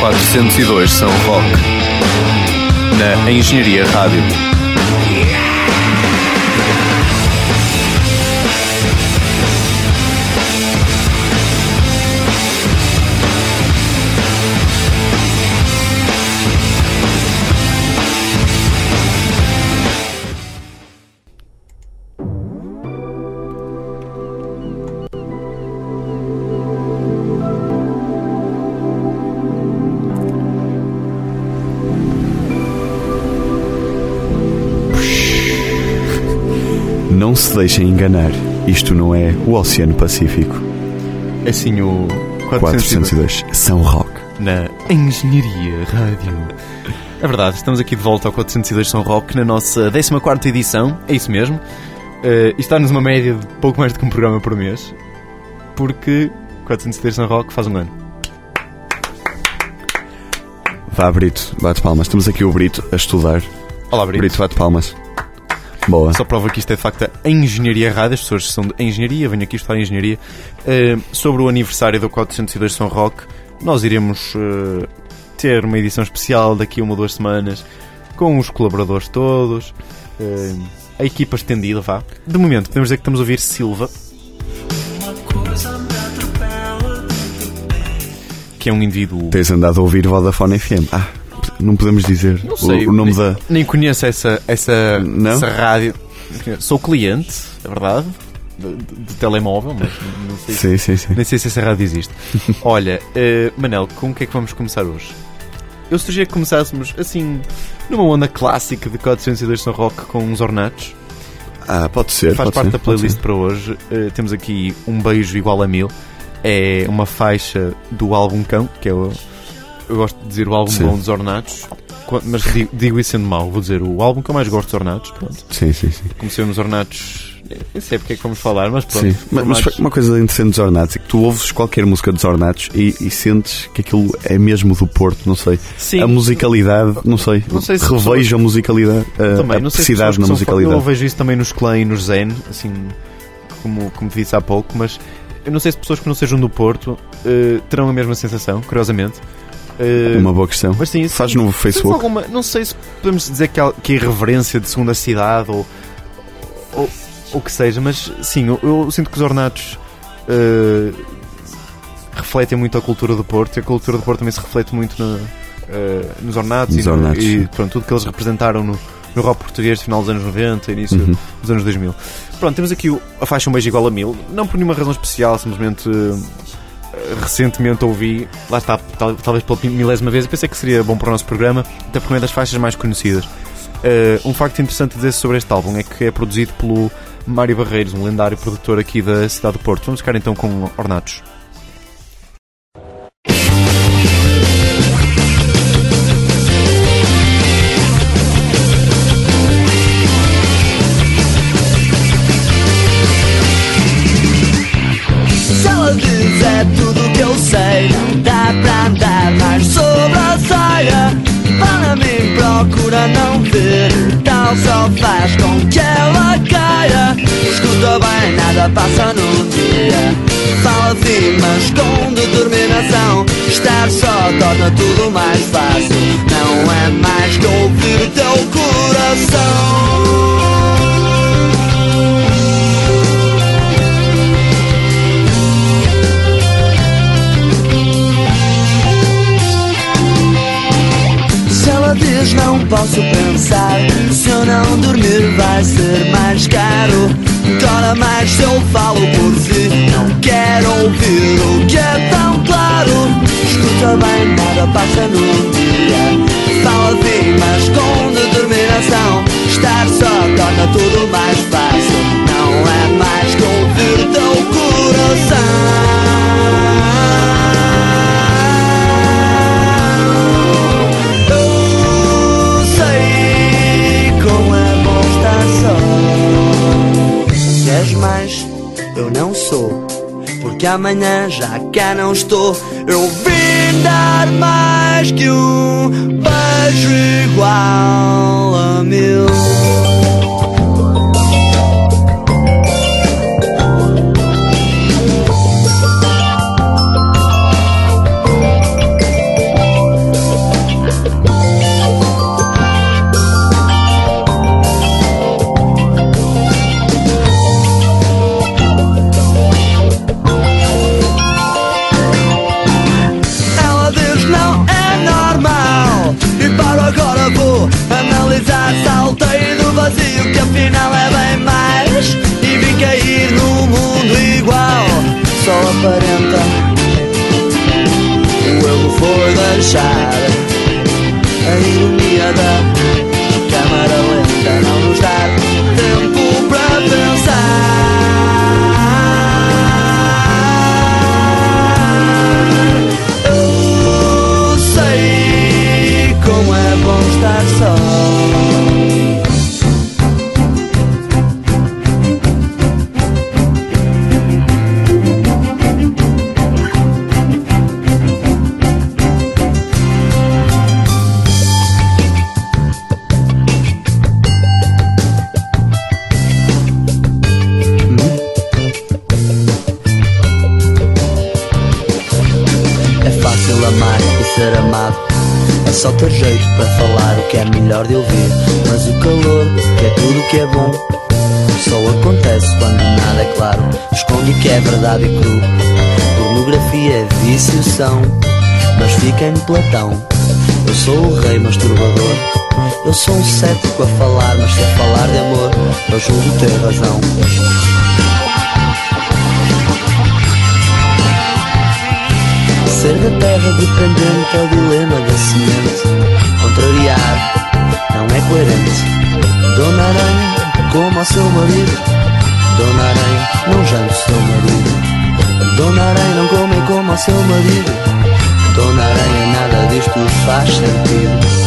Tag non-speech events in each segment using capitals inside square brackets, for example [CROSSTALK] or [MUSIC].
402 São Roque. Na Engenharia Rádio. Deixem enganar, isto não é o Oceano Pacífico. É sim o 402 São Roque. na Engenharia Rádio. É verdade, estamos aqui de volta ao 402 São Roque na nossa 14 edição, é isso mesmo. Uh, e está-nos uma média de pouco mais do que um programa por mês, porque 402 São Roque faz um ano. Vá, Brito, bate palmas. Temos aqui o Brito a estudar. Olá, Brito. Brito, bate palmas. Boa. Só prova que isto é de facto a Engenharia Rádio, as pessoas são de Engenharia, venho aqui estudar Engenharia. Uh, sobre o aniversário do 402 São Roque, nós iremos uh, ter uma edição especial daqui a uma ou duas semanas, com os colaboradores todos, uh, a equipa estendida, vá. De momento, podemos dizer que estamos a ouvir Silva, que é um indivíduo... Tens andado a ouvir Vodafone FM. Ah, não podemos dizer Não sei, o, o nome nem, da. nem conheço essa, essa, Não? essa rádio. Sou cliente, é verdade, do, do telemóvel, mas não sei se Sim, sim, sim. Nem sei se essa rádio existe. [LAUGHS] Olha, eh, Manel, com o que é que vamos começar hoje? Eu sugeria que começássemos assim, numa onda clássica de 402 São Rock com uns ornatos. Ah, pode ser. Faz pode parte ser, da playlist para hoje. Eh, temos aqui Um Beijo Igual a Mil. É uma faixa do álbum Cão, que é o. Eu gosto de dizer o álbum Sim. bom dos ornatos. Mas digo, digo isso sendo mau, vou dizer o álbum que eu mais gosto dos ornatos. Pronto. Sim, sim, sim. Comecei nos ornatos. Nem sei porque é que vamos falar, mas pronto. Sim. Mas, mas uma coisa interessante dos Ornatos é que tu ouves qualquer música dos Ornatos e, e sentes que aquilo é mesmo do Porto, não sei. Sim, A musicalidade, não sei. Não sei se revejo a musicalidade, a, também, a pessoas na musicalidade. Eu vejo isso também nos Clã e nos Zen, assim, como, como disse há pouco, mas eu não sei se pessoas que não sejam do Porto eh, terão a mesma sensação, curiosamente. Eh, Uma boa questão. mas sim, Faz no Facebook. alguma- não sei se podemos dizer que, há- que é irreverência de segunda cidade ou, ou o que seja, mas sim, eu, eu sinto que os ornatos eh, refletem muito a cultura do Porto e a cultura do Porto também se reflete muito no, eh, nos ornatos, Nos e, no- ornatos, e sim. pronto, tudo que eles representaram no, no rock português de final dos anos 90, início Uhum. dos anos 2000. Pronto, temos aqui o- a faixa Um Beijo Igual a Mil, não por nenhuma razão especial, simplesmente recentemente ouvi, lá está, tal- talvez pela milésima vez, e pensei que seria bom para o nosso programa, até porque é das faixas mais conhecidas. Eh, um facto interessante dizer sobre este álbum é que é produzido pelo Mário Barreiros, um lendário produtor aqui da cidade do Porto. Vamos ficar então com Ornatos. Só faz com que ela caia. Escuta bem, nada passa num dia. Fala assim, mas com determinação Estar só torna tudo mais fácil. Não é mais que ouvir o teu coração Diz não posso pensar. Se eu não dormir vai ser mais caro. Chora mais se eu falo por si Não quero ouvir o que é tão claro. Escuta bem, nada passa num dia. Fala assim, mas com determinação. Estar só torna tudo mais fácil. Não é mais que ouvir teu coração Porque amanhã já cá não estou. Eu vim dar mais que um beijo igual a mil. child. Ain't me é verdade e cru. Pornografia é vício, são. Mas fica em Platão. Eu sou o rei masturbador. Eu sou um cético a falar, mas se a falar de amor, eu julgo ter razão. Ser da terra dependente é o dilema da semente. Contrariar não é coerente. Dona Aranha, como ao seu marido. Dona Aranha, não jante o seu marido. Dona Aranha, não come como seu marido. Dona Aranha, nada disto faz sentido.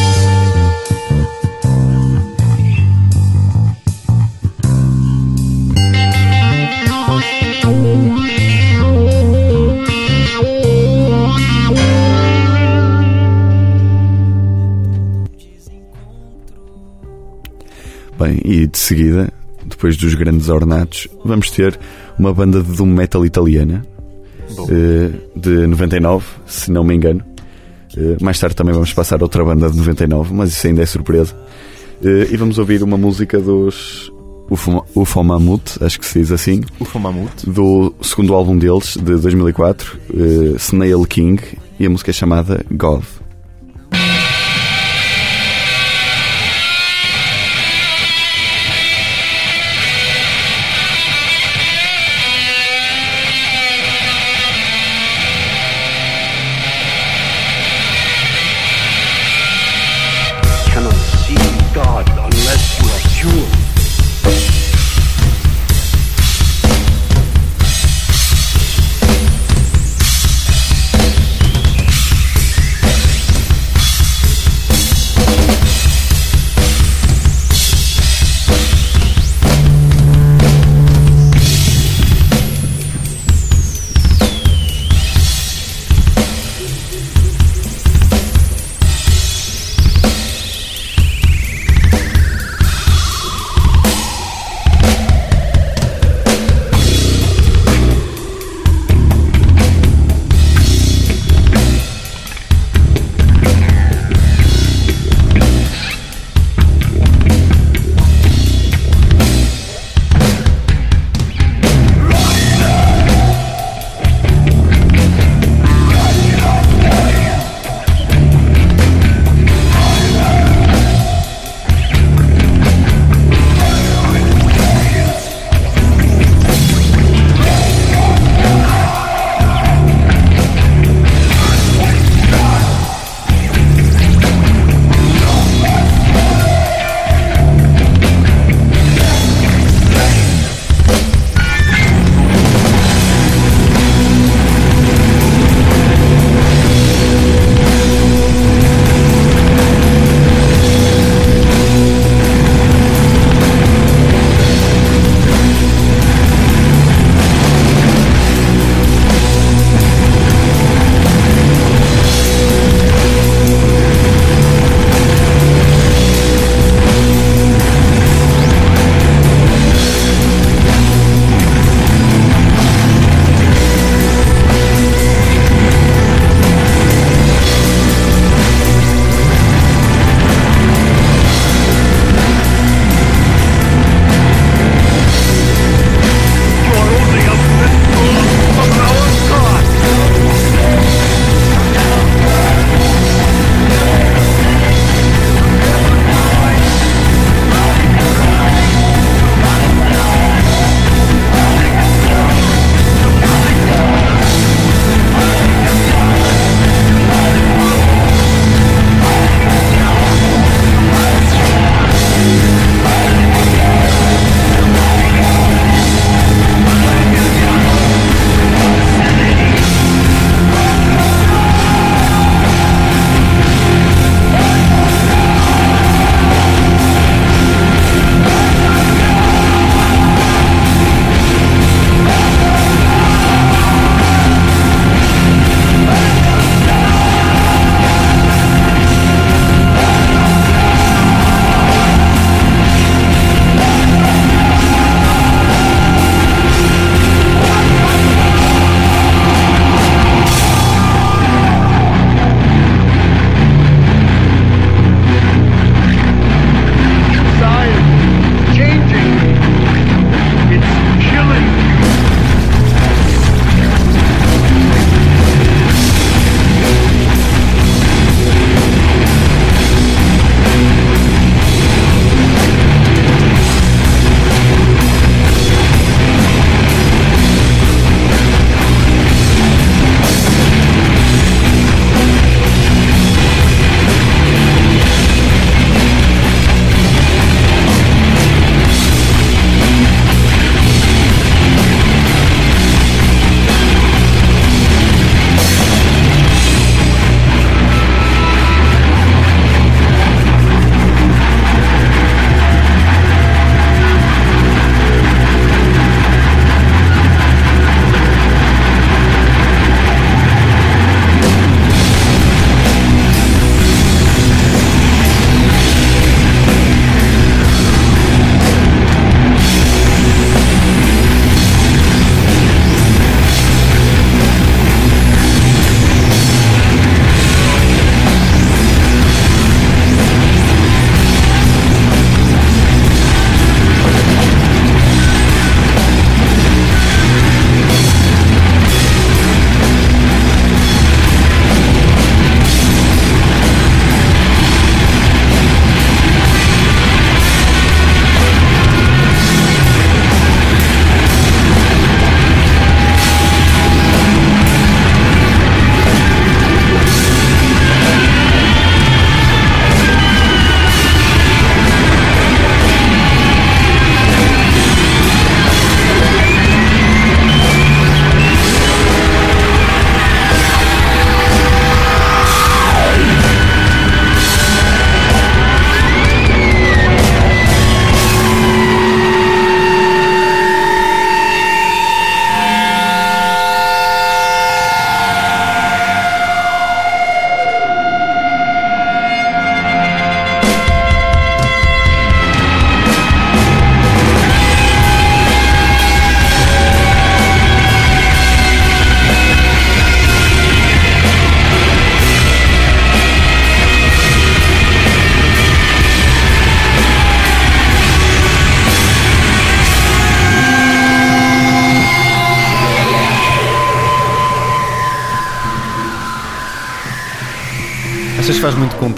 Bem, e de seguida, depois dos grandes ornatos, vamos ter uma banda de doom metal italiana eh, de 99, se não me engano. Eh, mais tarde também vamos passar outra banda de 99, mas isso ainda é surpresa. Eh, e vamos ouvir uma música dos UFO, UFO Mammoth, acho que se diz assim, Ufa Mamute. do segundo álbum deles, de 2004, eh, Snail King, e a música é chamada God.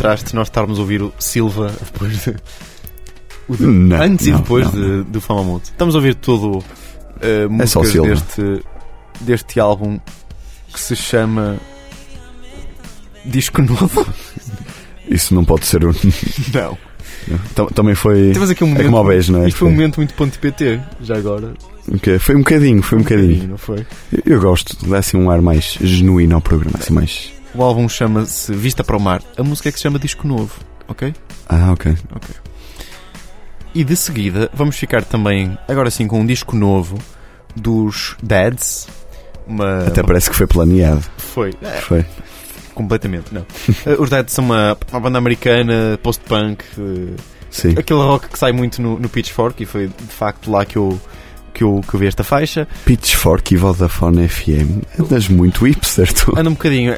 Contraste nós estarmos a ouvir o Silva depois de. de- Não, antes e não, depois não, de- do Famamuto? Estamos a ouvir todo uh, É músicas Silva. deste, deste álbum que se chama Disco Novo. [LAUGHS] Isso não pode ser um. [LAUGHS] Não. Tam- Também foi. Temos aqui um É momento. como ao beijo, não é? Isto foi um momento muito ponto PT, já agora. Ok, Foi um bocadinho, foi um bocadinho. não foi? Eu- Eu gosto, dá assim um ar mais genuíno ao programa, assim mais. O álbum chama-se Vista para o Mar. A música é que se chama Disco Novo, ok? Ah, ok. E de seguida vamos ficar também, agora sim, com um disco novo dos Dads. Uma, Até parece que foi planeado. Foi. É, Foi. completamente, não. [LAUGHS] Eh, Os Dads são uma, uma banda americana, post-punk, eh, Sim. aquele rock que sai muito no, no Pitchfork e foi de facto lá que eu, que eu, que eu vi esta faixa. Pitchfork e Vodafone FM. Andas muito hipster, tu. Anda um bocadinho.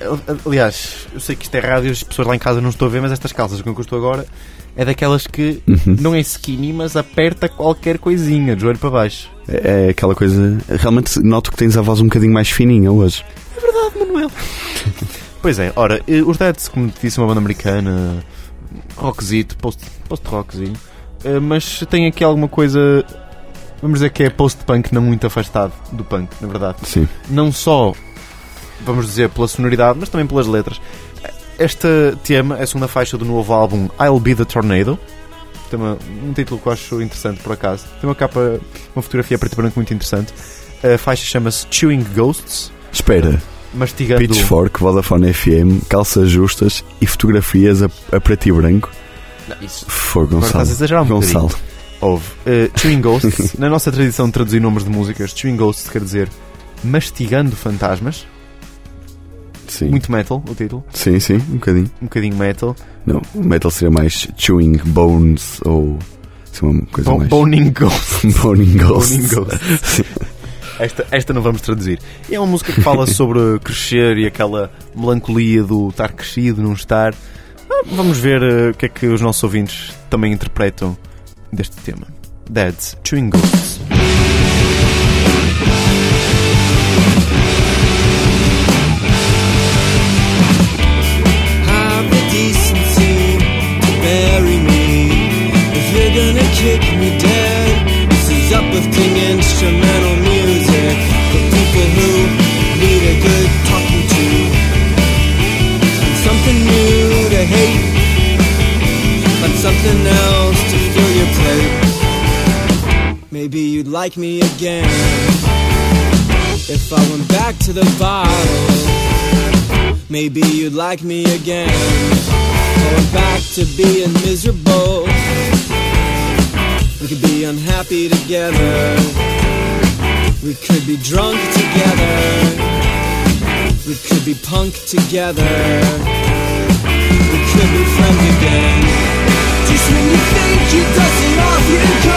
Aliás, eu sei que isto é rádio, as pessoas lá em casa não estou a ver, mas estas calças com que eu estou agora é daquelas que Uhum. não é skinny, mas aperta qualquer coisinha, de joelho para baixo. É é aquela coisa. Realmente noto que tens a voz um bocadinho mais fininha hoje. Manuel. [LAUGHS] pois é, ora, eh, os Deads, como te disse, uma banda americana, rockzito, post- post-rockzinho, eh, mas tem aqui alguma coisa, vamos dizer que é post-punk não muito afastado do punk, na verdade. Sim. Não só, vamos dizer, pela sonoridade, mas também pelas letras. Este tema é a segunda faixa do novo álbum I'll Be The Tornado. Tem uma- um título que eu acho interessante, por acaso. Tem uma capa, uma fotografia preto e branco muito interessante. A faixa chama-se Chewing Ghosts, Espera. mastigando... Pitchfork, Vodafone FM, calças justas e fotografias a, a preto e branco. Não, isso Foi Agora Gonçalo. estás a exagerar um Gonçalo. Houve. Uh, chewing Ghosts, [LAUGHS] na nossa tradição de traduzir nomes de músicas, Chewing Ghosts quer dizer mastigando fantasmas. Sim. Muito metal, o título. Sim, sim, um bocadinho. Um bocadinho metal. Não, metal seria mais chewing bones ou uma coisa Bo- mais. Boning [LAUGHS] Ghosts. Boning ghosts. Boning Ghosts. [LAUGHS] Esta, esta não vamos traduzir. É uma música que fala sobre crescer e aquela melancolia do estar crescido, não estar. Ah, Vamos ver uh, o que é que os nossos ouvintes também interpretam deste tema. Dads, Chewing Ghosts. Maybe you'd like me again if I went back to the bottle. Maybe you'd like me again. Going back to being miserable. We could be unhappy together. We could be drunk together. We could be punk together. We could be friends again. Just when you think you're dusting off your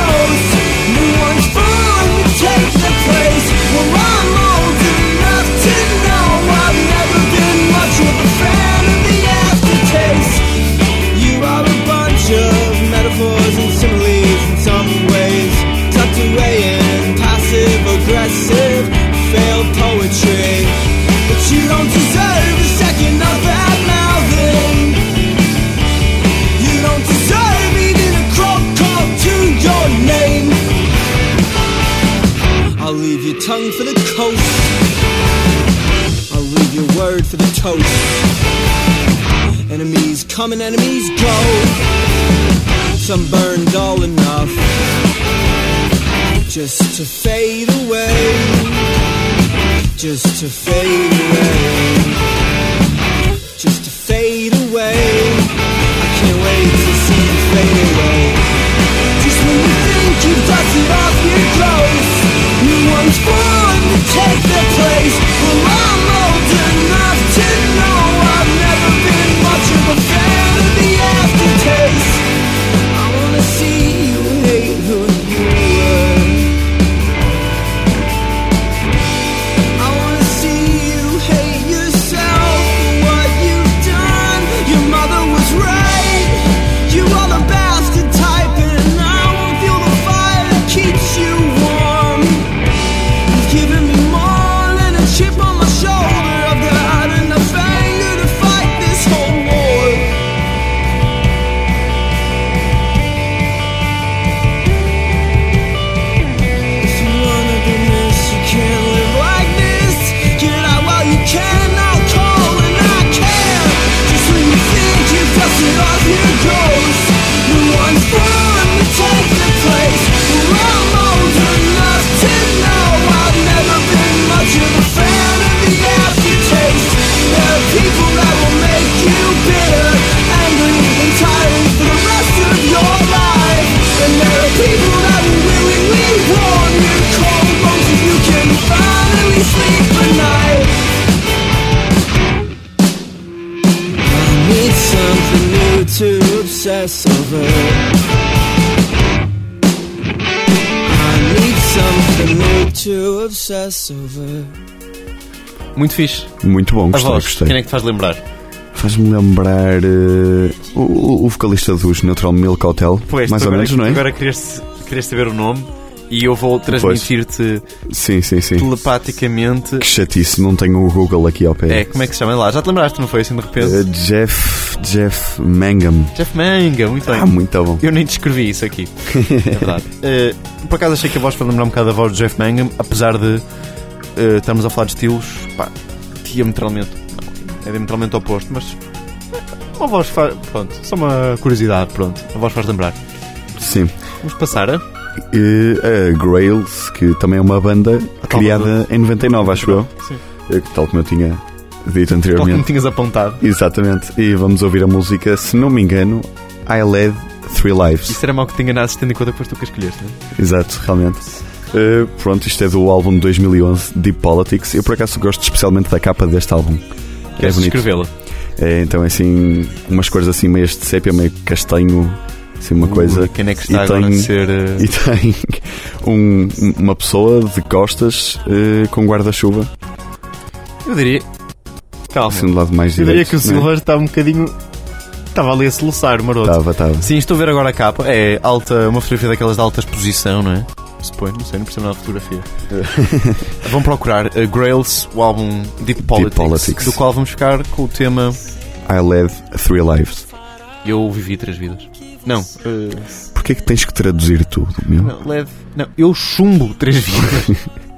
to fade away. Just to fade away. Muito fixe. Muito bom, gostei, voz, gostei. quem é que te faz lembrar? Faz-me lembrar eh, o, o vocalista dos Neutral Milk Hotel, Pois, mais ou agora, menos, não é? Agora querias, querias saber o nome e eu vou transmitir-te Sim, sim, sim. telepaticamente. Que chatice, não tenho o Google aqui ao pé. É, como é que se chama lá? Já te lembraste, não foi assim de repente? Eh, Jeff, Jeff Mangum. Jeff Manga, muito bem. Ah, muito bom. Eu nem descrevi isso aqui. É verdade. [LAUGHS] Eh, por acaso achei que a voz foi lembrar um bocado da voz de Jeff Mangum, apesar de eh, estarmos a falar de estilos, pá, diametralmente. Não, é diametralmente oposto, mas. Uma voz faz. Pronto, só uma curiosidade, pronto. A voz faz lembrar. Sim. Vamos passar a. E a Grails, que também é uma banda criada em 99, acho eu. Sim. Eh, Tal como eu tinha dito Tal como anteriormente. tinhas apontado. Exatamente. E vamos ouvir a música, se não me engano, I Led Three Lives. Isso era mal que te enganasse, tendo em conta foste tu que escolheste, não é? Exato, realmente. Eh, pronto, isto é do álbum de 2011, Deep Politics. Eu por acaso gosto especialmente da capa deste álbum. É Queres bonito. descrevê-la? É, então é assim, umas cores assim meias de sépia, meio castanho, assim uma coisa. Ui, Quem é que está E agora tem- a ser. eh, [LAUGHS] E tem um- uma pessoa de costas eh, com guarda-chuva, Eu diria. Calma. assim do lado mais eu diria que o Silver está um bocadinho. Estava ali a soluçar, maroto. Estava, estava. Sim, estou a ver agora a capa. É alta, uma fotografia daquelas de alta exposição, não é? Suponho, não sei, não percebo nada de fotografia. [LAUGHS] Vão procurar uh, Grails, o álbum Deep Politics, Politics. do qual vamos ficar com o tema I Led Three Lives. Eu vivi três vidas. Não, uh, Porquê que tens que traduzir tudo, meu? não, leve. Não, eu chumbo três vidas. [LAUGHS]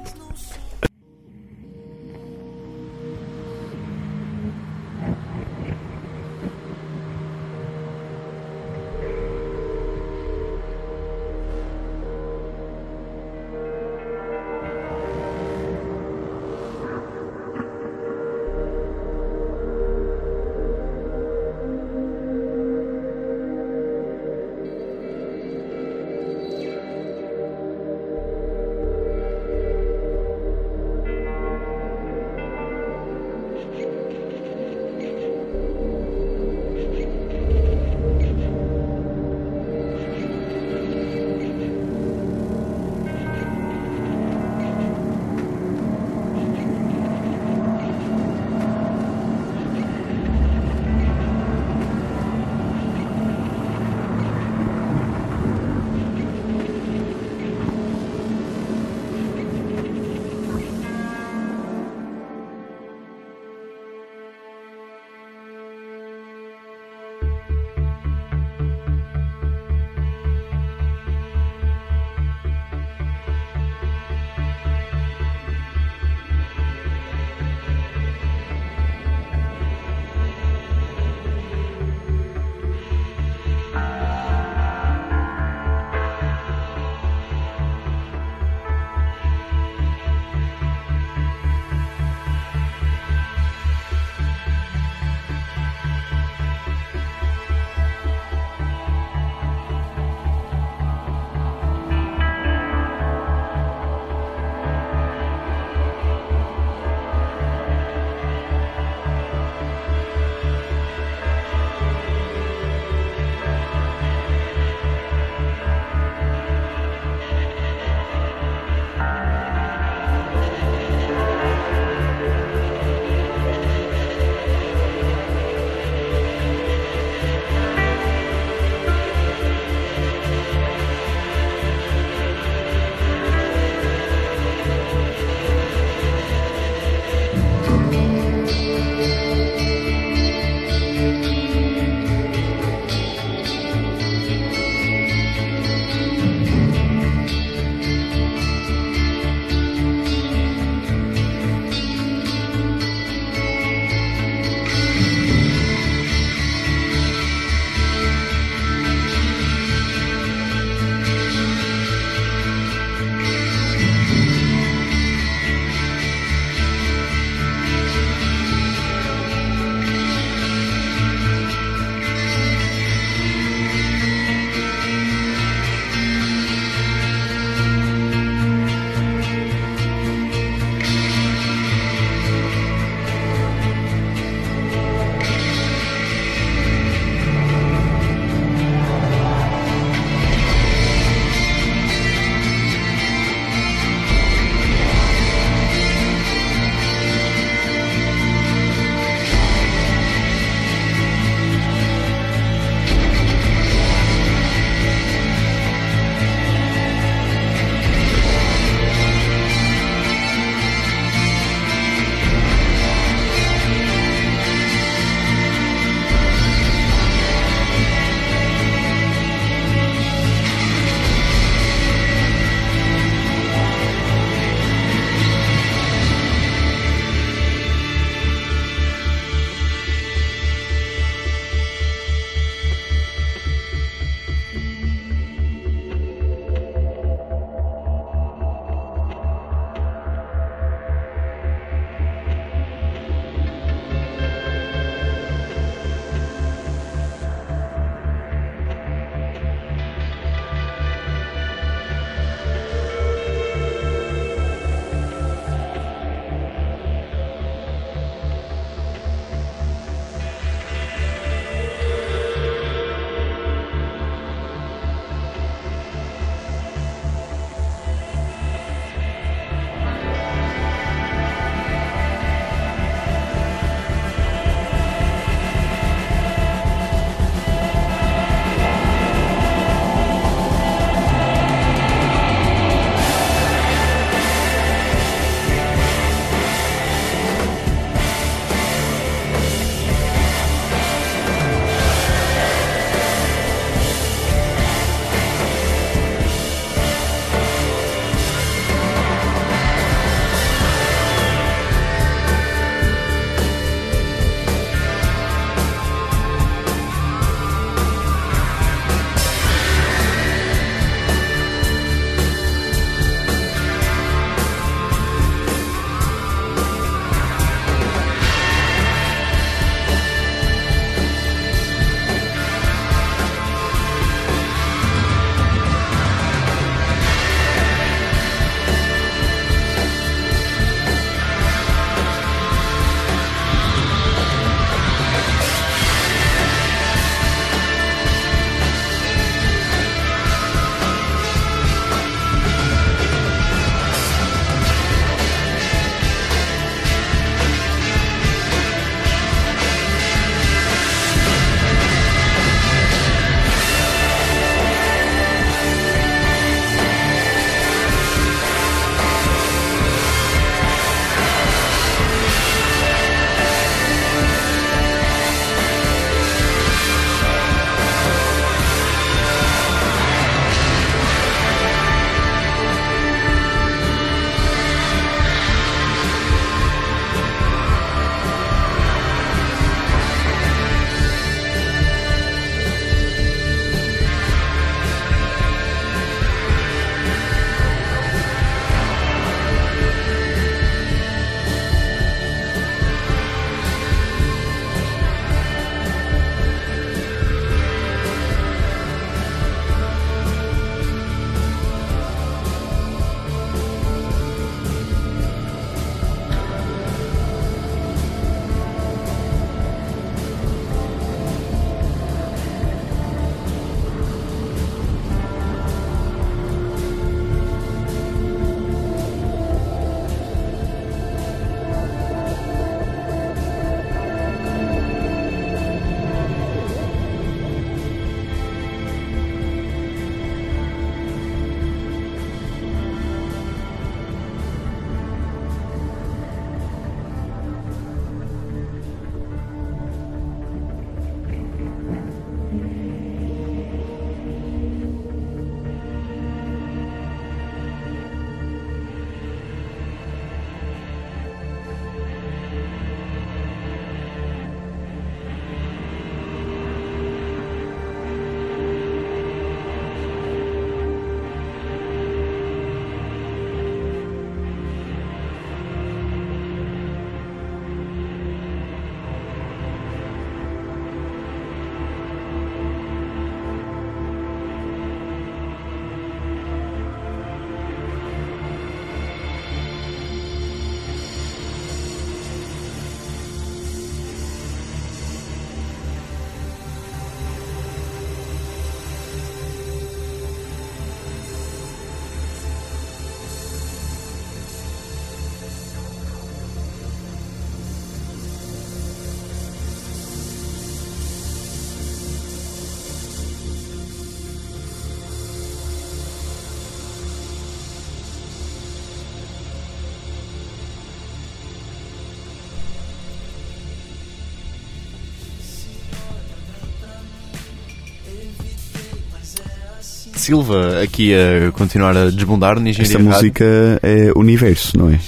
Silva aqui a continuar a desbundar na engenharia Esta música é universo, não é?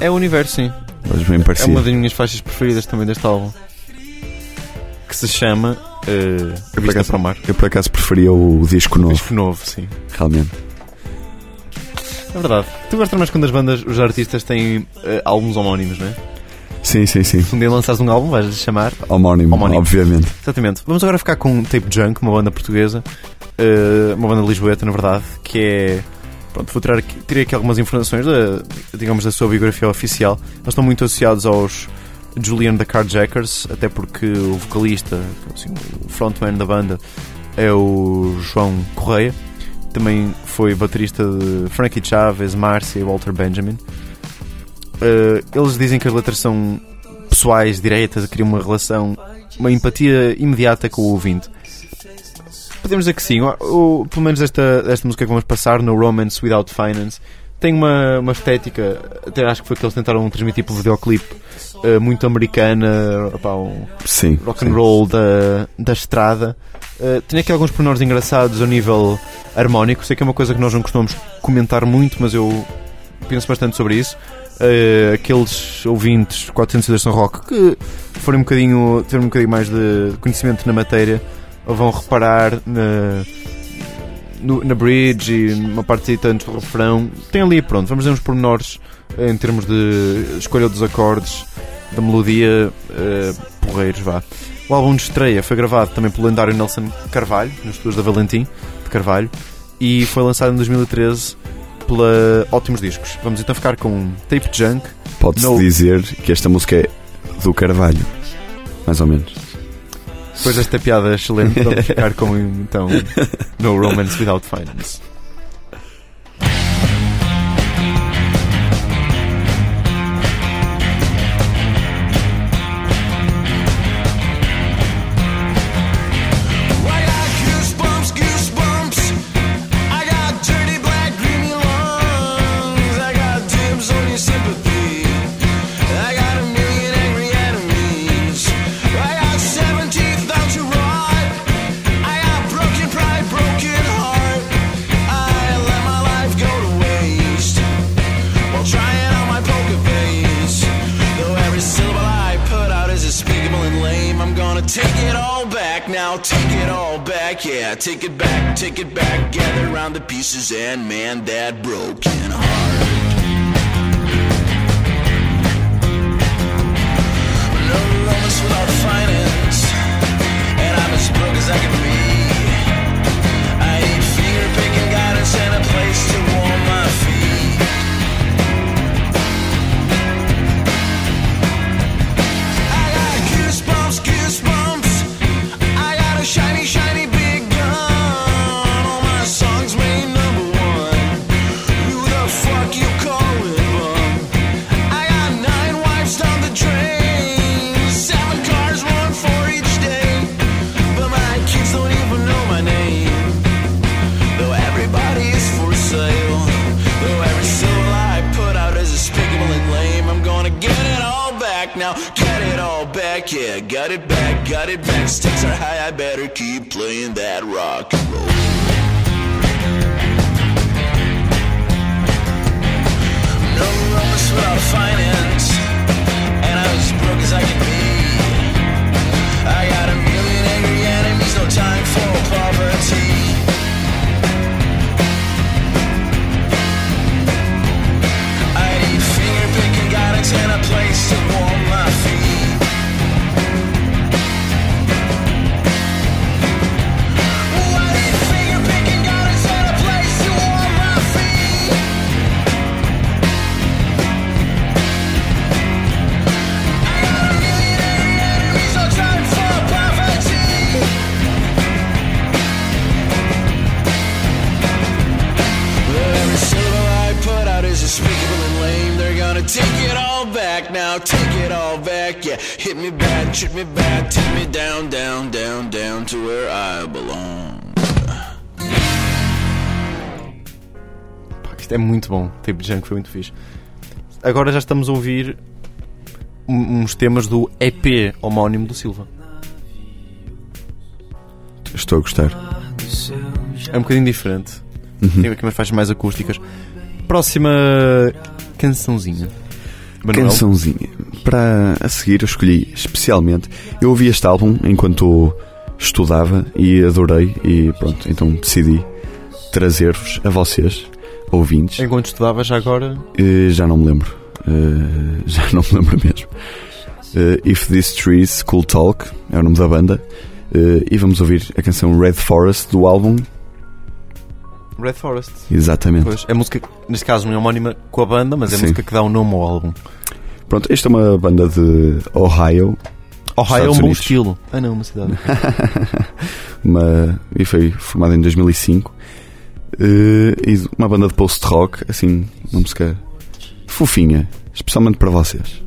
É o universo, sim. Mas bem É uma das minhas faixas preferidas também deste álbum. Que se chama uh, por Vista acaso- para o Mar. Eu por acaso preferia o disco novo, Disco novo, sim. realmente. É verdade. Tu gostas mais quando as bandas, os artistas têm eh, álbuns homónimos, não é? Sim, sim, sim. Se um dia lançares um álbum, vais chamar. Homónimo, Homónimo. obviamente. Exatamente. Vamos agora ficar com Tape Junk, uma banda portuguesa, eh, uma banda lisboeta, na verdade, que é. Pronto, vou tirar aqui, tirei aqui algumas informações da, digamos, da sua biografia oficial. Eles estão muito associados aos Julian the Carjackers, até porque o vocalista, assim, o frontman da banda, é o João Correia. Também foi baterista de Frankie Chaves, Márcia e Walter Benjamin. Eh, eles dizem que as letras são pessoais, diretas, criam uma relação, uma empatia imediata com o ouvinte. Podemos dizer que sim, o, pelo menos esta, esta música que vamos passar, No Romance Without Finance, tem uma, uma estética, até acho que foi que eles tentaram transmitir pelo videoclipe, eh, muito americana, opá, um Sim. rock and sim. roll da, da estrada. Uh, tem aqui alguns pormenores engraçados ao nível harmónico. Sei que é uma coisa que nós não costumamos comentar muito, mas eu penso bastante sobre isso. Uh, aqueles ouvintes 402 São Rock que forem um bocadinho, tiverem um bocadinho mais de conhecimento na matéria vão reparar na, no- na bridge e numa parte tanto do refrão. Tem ali, pronto, vamos dizer uns pormenores eh, em termos de escolha dos acordes, da melodia, eh, porreiros, vá. O álbum de estreia foi gravado também pelo lendário Nelson Carvalho, nos estudos da Valentim de Carvalho, e foi lançado em 2013 pela Ótimos Discos. Vamos então ficar com Tape Junk. Pode-se No- dizer que esta música é do Carvalho. Mais ou menos. Depois desta piada excelente, vamos [LAUGHS] ficar com então No Romance Without Finance. Yeah. Take it back, take it back. Gather around the pieces and man that broken heart. Now, take it all back. Yeah, hit me bad, treat me bad, take me down, down, down, down to where I belong. Pá, isto é muito bom. Tape Junk foi muito fixe. Agora já estamos a ouvir uns temas do EP homónimo do Silva. Estou a gostar. É um bocadinho diferente. Uhum. Tem aqui umas faixas mais acústicas. Próxima cançãozinha. Manuel? Cançãozinha. Para a seguir, eu escolhi especialmente. Eu ouvi este álbum enquanto estudava e adorei, e pronto, então decidi trazer-vos a vocês, ouvintes. Enquanto estudava já agora. Eh, já não me lembro. Eh, [LAUGHS] já não me lembro mesmo. Eh, If These Trees Could Talk é o nome da banda. E vamos ouvir a canção Red Forest do álbum. Red Forest. Exatamente. Pois, é música, neste caso não é homónima com a banda, mas é a Sim. música que dá o nome ao álbum. Pronto, esta é uma banda de Ohio, Ohio é um bom Unidos. estilo. Ah não, uma cidade. [LAUGHS] uma, e foi formada em 2005. Eh, e uma banda de post-rock, assim, uma música fofinha, especialmente para vocês.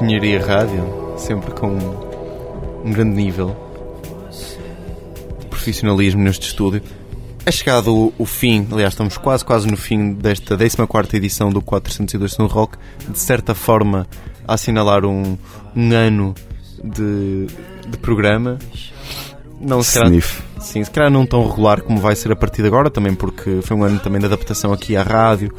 Engenharia Rádio, sempre com um grande nível de profissionalismo neste estúdio. É chegado o, o fim, aliás, estamos quase, quase no fim desta 14 edição do 402 Sun Rock, de certa forma a assinalar um, um ano de, de programa. Não, se calhar. Sim, se calhar não tão regular como vai ser a partir de agora, também porque foi um ano também de adaptação aqui à rádio.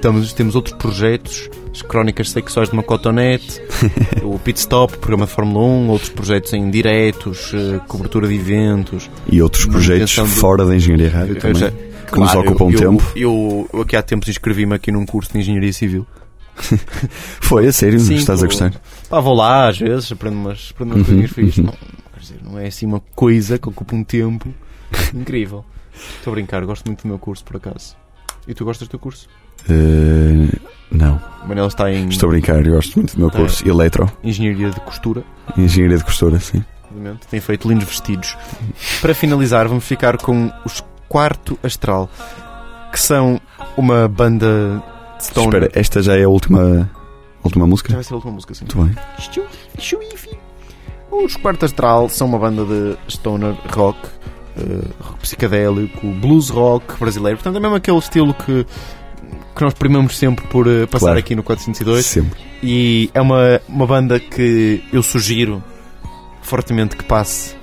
Temos, temos outros projetos, as crónicas sexuais de uma cotonete, [LAUGHS] o Pit Stop, o programa de Fórmula 1, outros projetos em diretos, eh, cobertura de eventos. E outros projetos do- fora da engenharia rádio também. Já- que nos ocupam eu, tempo. Eu, eu aqui há tempos inscrevi-me aqui num curso de Engenharia Civil. [LAUGHS] Foi, a sério, Sim, estás a gostar? Pá, vou lá às vezes, aprendo umas, aprendo umas Uhum, coisinhas fixas. uhum. Não, quer dizer, não é assim uma coisa que ocupa um tempo [LAUGHS] incrível. Estou a brincar, gosto muito do meu curso, por acaso. E tu gostas do teu curso? Eh, não, O Manel está em estou a brincar, eu gosto muito do meu curso. Eletro, Engenharia de Costura, engenharia de costura, sim. obviamente. Tem feito lindos vestidos. Para finalizar, vamos ficar com os Quarto Astral, que são uma banda de stoner. Espera, esta já é a última, última Já música? vai ser a última música, sim. Muito bem. Os Quarto Astral são uma banda de stoner rock, eh, rock psicadélico, blues rock brasileiro. Portanto, é mesmo aquele estilo que, que nós primamos sempre por eh, passar Claro. aqui no 402. Sempre. E é uma, uma banda que eu sugiro fortemente que passe,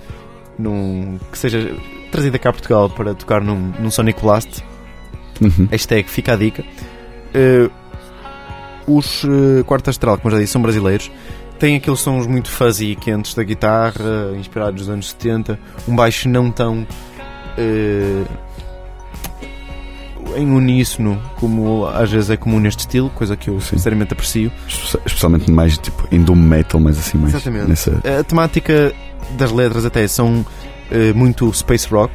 num, que seja trazida cá a Portugal para tocar num, num Sonic Blast. Uhum. Hashtag fica a dica. Eh, os uh, Quarto Astral, como já disse, são brasileiros. Têm aqueles sons muito fuzzy e quentes da guitarra, inspirados nos anos 70. Um baixo não tão eh, em uníssono como às vezes é comum neste estilo, coisa que eu Sim. sinceramente aprecio. Espe- Especialmente mais tipo em doom metal, mas assim mais Exatamente. nessa. A temática das letras até são eh, muito space rock,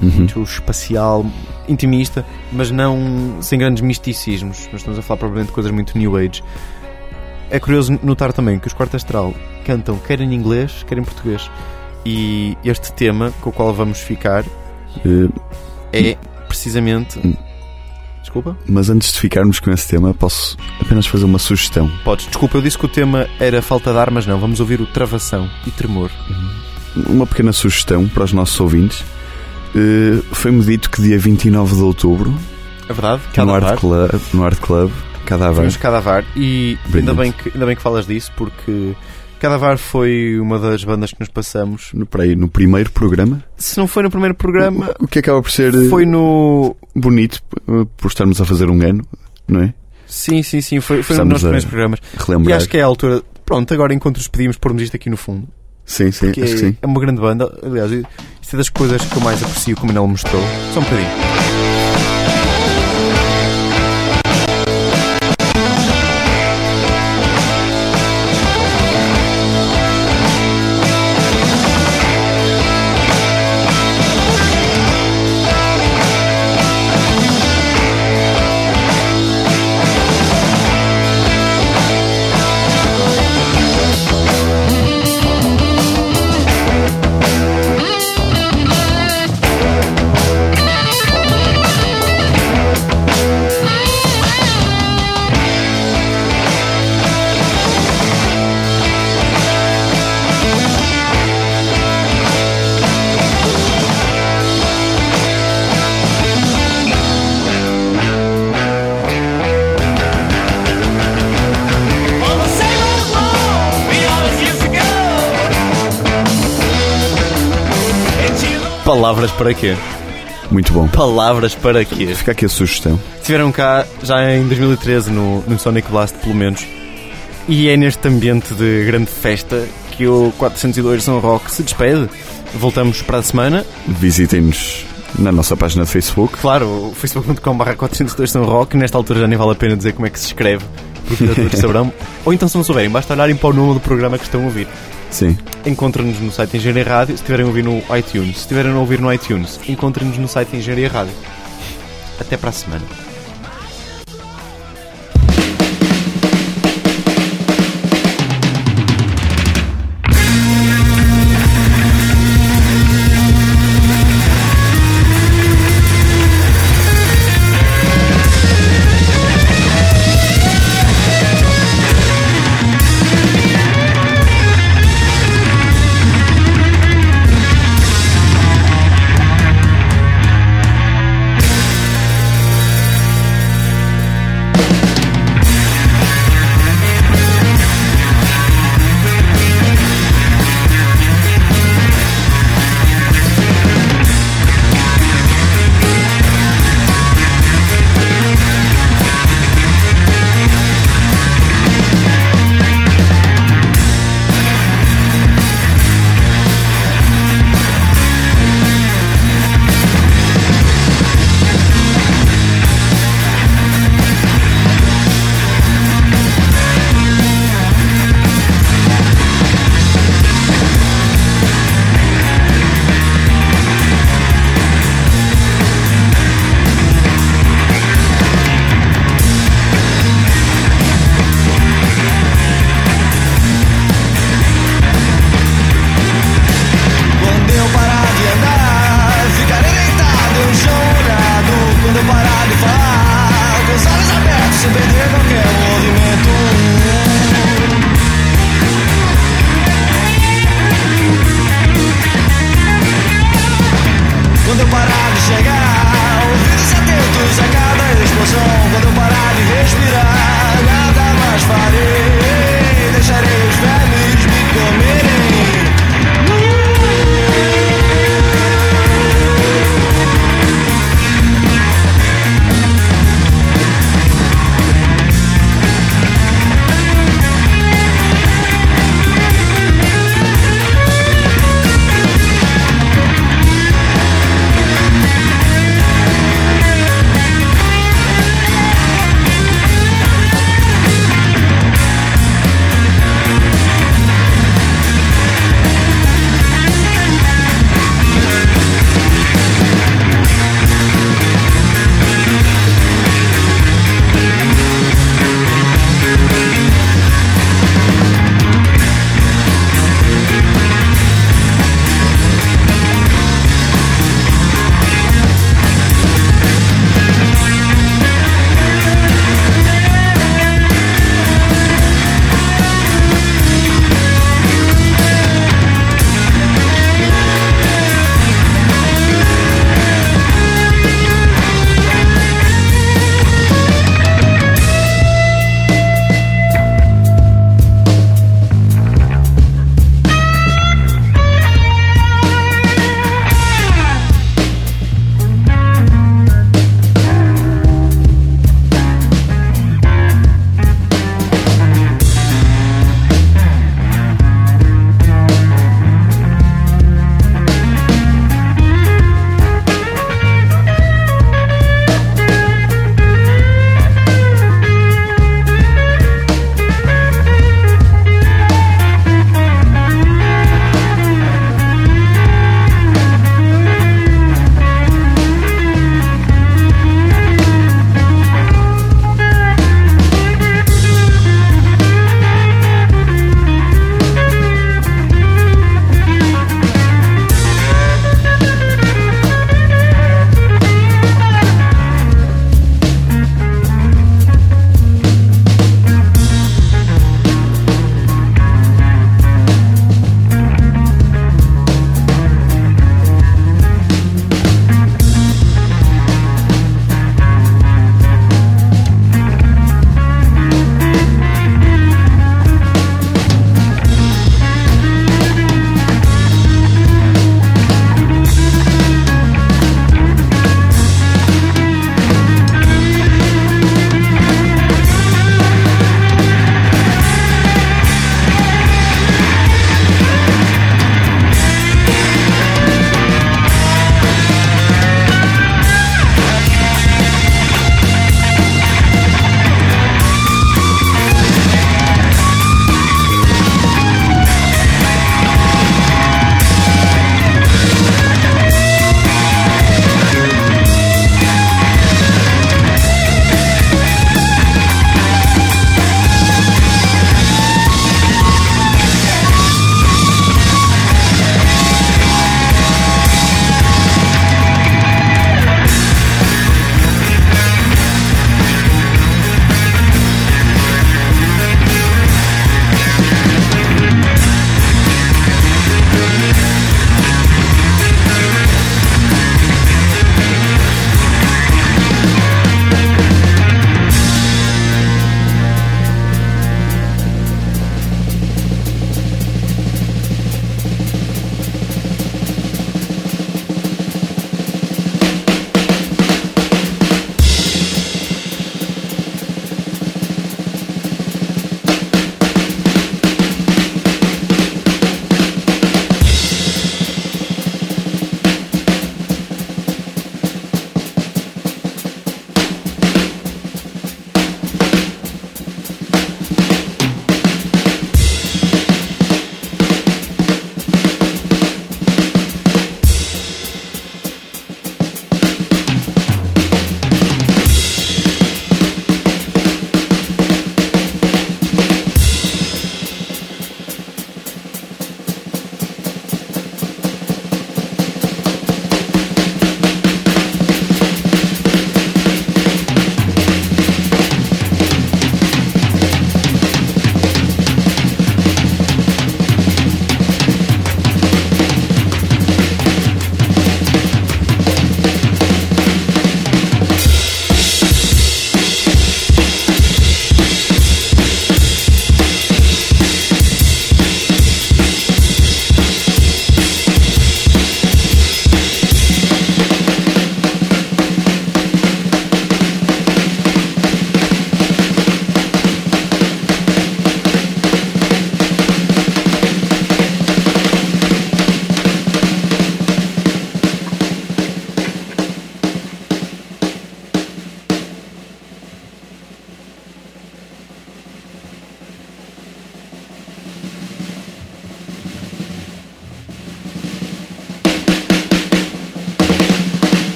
Uhum. muito espacial, intimista, mas não sem grandes misticismos. Nós estamos a falar provavelmente de coisas muito new age. É curioso notar também que os Quarto Astral cantam quer em inglês, quer em português. E este tema com o qual vamos ficar Eh, é precisamente. Desculpa? mas antes de ficarmos com esse tema, posso apenas fazer uma sugestão. Podes. Desculpa, eu disse que o tema era falta de ar, mas não. Vamos ouvir o Travação e Tremor. Uma pequena sugestão para os nossos ouvintes. Eh, Foi-me dito que dia 29 de outubro, É verdade? no. Art Club, no Art Club Cadavar, Fomos Cadavar e ainda bem, que, ainda bem que falas disso porque Cadavar foi uma das bandas que nos passamos. no, para aí, no primeiro programa, Se não foi no primeiro programa, o que acaba por ser foi no. bonito eh, por estarmos a fazer um ano, não é? Sim, sim, sim, foi, foi um dos nossos primeiros programas. E Relembrar. acho que é a altura. Pronto, agora enquanto nos pedimos pormos isto aqui no fundo. Sim, sim, Que acho que é, sim. é uma grande banda. Aliás, isto é das coisas que eu mais aprecio como ele mostrou. Só um bocadinho. Palavras para quê? Muito bom. Palavras para quê? Fica aqui a sugestão. Estiveram cá já em 2013 no, no Sonic Blast, pelo menos. E é neste ambiente de grande festa que o 402 São Rock se despede. Voltamos para a semana. Visitem-nos na nossa página de Facebook. Claro, o facebook.com.br 402 São Rock. Nesta altura já nem vale a pena dizer como é que se escreve, porque todos saberão. [LAUGHS] Ou então, se não souberem, basta olharem para o nome do programa que estão a ouvir. Sim. Encontrem-nos no site Engenharia Rádio. Se estiverem a ouvir no iTunes, se estiverem a ouvir no iTunes, encontrem-nos no site Engenharia Rádio. Até para a semana.